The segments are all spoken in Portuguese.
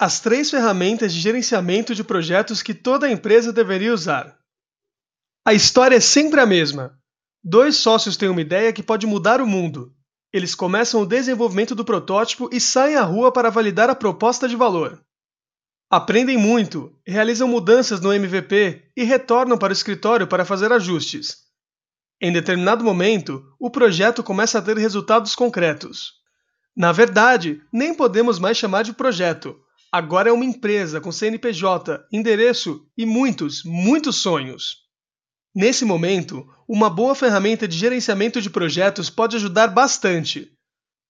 As três ferramentas de gerenciamento de projetos que toda empresa deveria usar. A história é sempre a mesma. Dois sócios têm uma ideia que pode mudar o mundo. Eles começam o desenvolvimento do protótipo e saem à rua para validar a proposta de valor. Aprendem muito, realizam mudanças no MVP e retornam para o escritório para fazer ajustes. Em determinado momento, o projeto começa a ter resultados concretos. Na verdade, nem podemos mais chamar de projeto. Agora é uma empresa com CNPJ, endereço e muitos, muitos sonhos. Nesse momento, uma boa ferramenta de gerenciamento de projetos pode ajudar bastante.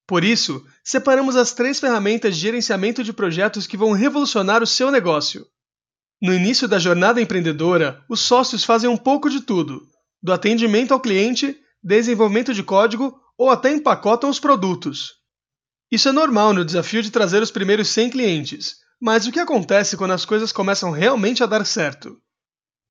Por isso, separamos as três ferramentas de gerenciamento de projetos que vão revolucionar o seu negócio. No início da jornada empreendedora, os sócios fazem um pouco de tudo, do atendimento ao cliente, desenvolvimento de código ou até empacotam os produtos. Isso é normal no desafio de trazer os primeiros 100 clientes, mas o que acontece quando as coisas começam realmente a dar certo?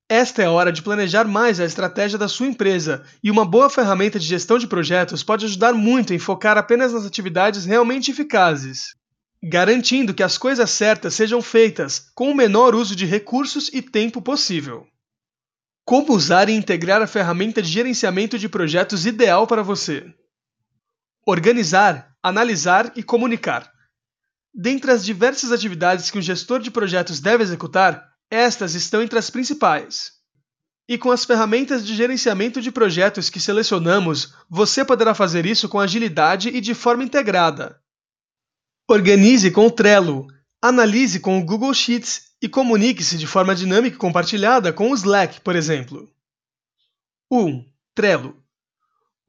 Esta é a hora de planejar mais a estratégia da sua empresa, e uma boa ferramenta de gestão de projetos pode ajudar muito em focar apenas nas atividades realmente eficazes, garantindo que as coisas certas sejam feitas com o menor uso de recursos e tempo possível. Como usar e integrar a ferramenta de gerenciamento de projetos ideal para você? Organizar, analisar e comunicar. Dentre as diversas atividades que um gestor de projetos deve executar, estas estão entre as principais. E com as ferramentas de gerenciamento de projetos que selecionamos, você poderá fazer isso com agilidade e de forma integrada. Organize com o Trello, analise com o Google Sheets e comunique-se de forma dinâmica e compartilhada com o Slack, por exemplo. 1. Trello.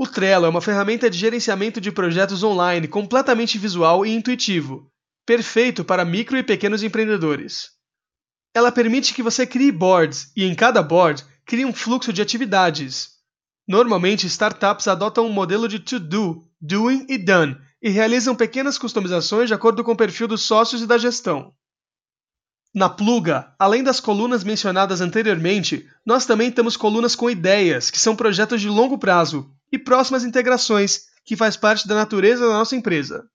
O Trello é uma ferramenta de gerenciamento de projetos online completamente visual e intuitivo, perfeito para micro e pequenos empreendedores. Ela permite que você crie boards e em cada board crie um fluxo de atividades. Normalmente, startups adotam um modelo de to-do, doing e done e realizam pequenas customizações de acordo com o perfil dos sócios e da gestão. Na Pluga, além das colunas mencionadas anteriormente, nós também temos colunas com ideias, que são projetos de longo prazo, e próximas integrações, que faz parte da natureza da nossa empresa.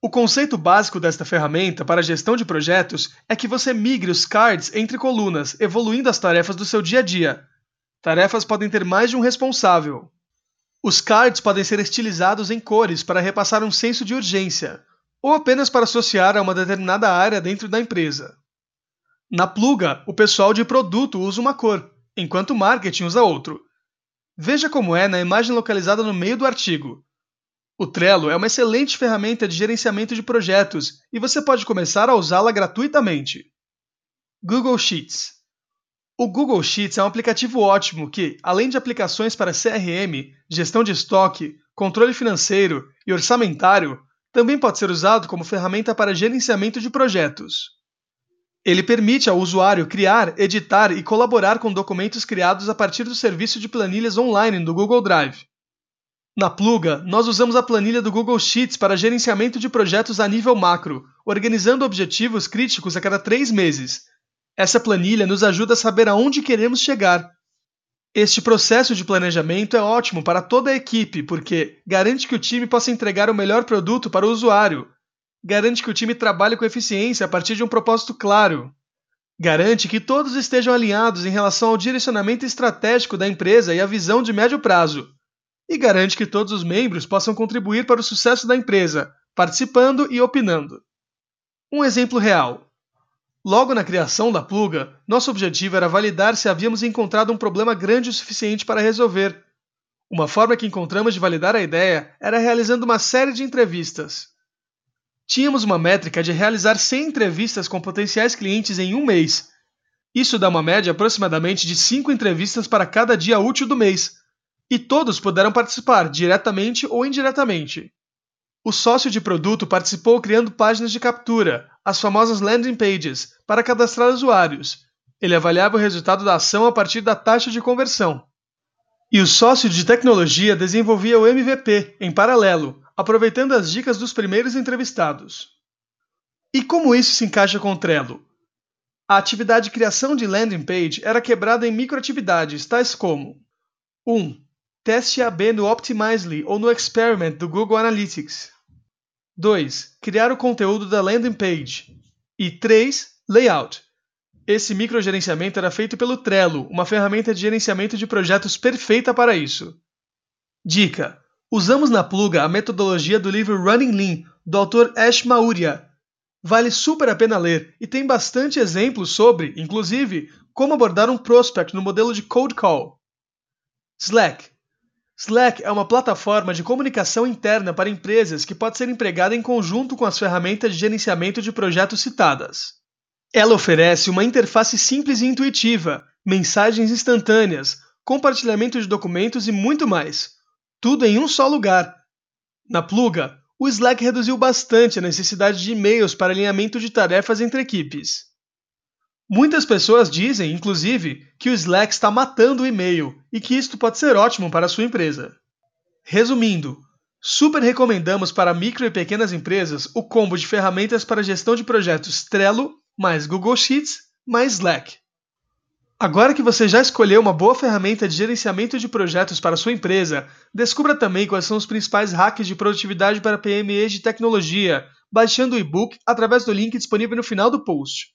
O conceito básico desta ferramenta para gestão de projetos é que você migre os cards entre colunas, evoluindo as tarefas do seu dia a dia. Tarefas podem ter mais de um responsável. Os cards podem ser estilizados em cores para repassar um senso de urgência, ou apenas para associar a uma determinada área dentro da empresa. Na pluga, o pessoal de produto usa uma cor, enquanto o marketing usa outro. Veja como é na imagem localizada no meio do artigo. O Trello é uma excelente ferramenta de gerenciamento de projetos e você pode começar a usá-la gratuitamente. Google Sheets O Google Sheets é um aplicativo ótimo que, além de aplicações para CRM, gestão de estoque, controle financeiro e orçamentário, também pode ser usado como ferramenta para gerenciamento de projetos. Ele permite ao usuário criar, editar e colaborar com documentos criados a partir do serviço de planilhas online do Google Drive. Na Pluga, nós usamos a planilha do Google Sheets para gerenciamento de projetos a nível macro, organizando objetivos críticos a cada três meses. Essa planilha nos ajuda a saber aonde queremos chegar. Este processo de planejamento é ótimo para toda a equipe porque garante que o time possa entregar o melhor produto para o usuário, garante que o time trabalhe com eficiência a partir de um propósito claro, garante que todos estejam alinhados em relação ao direcionamento estratégico da empresa e a visão de médio prazo e garante que todos os membros possam contribuir para o sucesso da empresa, participando e opinando. Um exemplo real. Logo na criação da pluga, nosso objetivo era validar se havíamos encontrado um problema grande o suficiente para resolver. Uma forma que encontramos de validar a ideia era realizando uma série de entrevistas. Tínhamos uma métrica de realizar 100 entrevistas com potenciais clientes em um mês. Isso dá uma média aproximadamente de 5 entrevistas para cada dia útil do mês, e todos puderam participar, diretamente ou indiretamente. O sócio de produto participou criando páginas de captura, as famosas landing pages, para cadastrar usuários. Ele avaliava o resultado da ação a partir da taxa de conversão. E o sócio de tecnologia desenvolvia o MVP em paralelo, aproveitando as dicas dos primeiros entrevistados. E como isso se encaixa com o Trello? A atividade de criação de landing page era quebrada em microatividades, tais como 1. Teste AB no Optimizely ou no Experiment do Google Analytics. 2. Criar o conteúdo da landing page. E 3. Layout. Esse microgerenciamento era feito pelo Trello, uma ferramenta de gerenciamento de projetos perfeita para isso. Dica: Usamos na Pluga a metodologia do livro Running Lean, do autor Ash Maurya. Vale super a pena ler e tem bastante exemplos sobre, inclusive, como abordar um prospect no modelo de cold call. Slack. Slack é uma plataforma de comunicação interna para empresas que pode ser empregada em conjunto com as ferramentas de gerenciamento de projetos citadas. Ela oferece uma interface simples e intuitiva, mensagens instantâneas, compartilhamento de documentos e muito mais. Tudo em um só lugar. Na Pluga, o Slack reduziu bastante a necessidade de e-mails para alinhamento de tarefas entre equipes. Muitas pessoas dizem, inclusive, que o Slack está matando o e-mail e que isto pode ser ótimo para a sua empresa. Resumindo, super recomendamos para micro e pequenas empresas o combo de ferramentas para gestão de projetos Trello mais Google Sheets mais Slack. Agora que você já escolheu uma boa ferramenta de gerenciamento de projetos para sua empresa, descubra também quais são os principais hacks de produtividade para PMEs de tecnologia, baixando o e-book através do link disponível no final do post.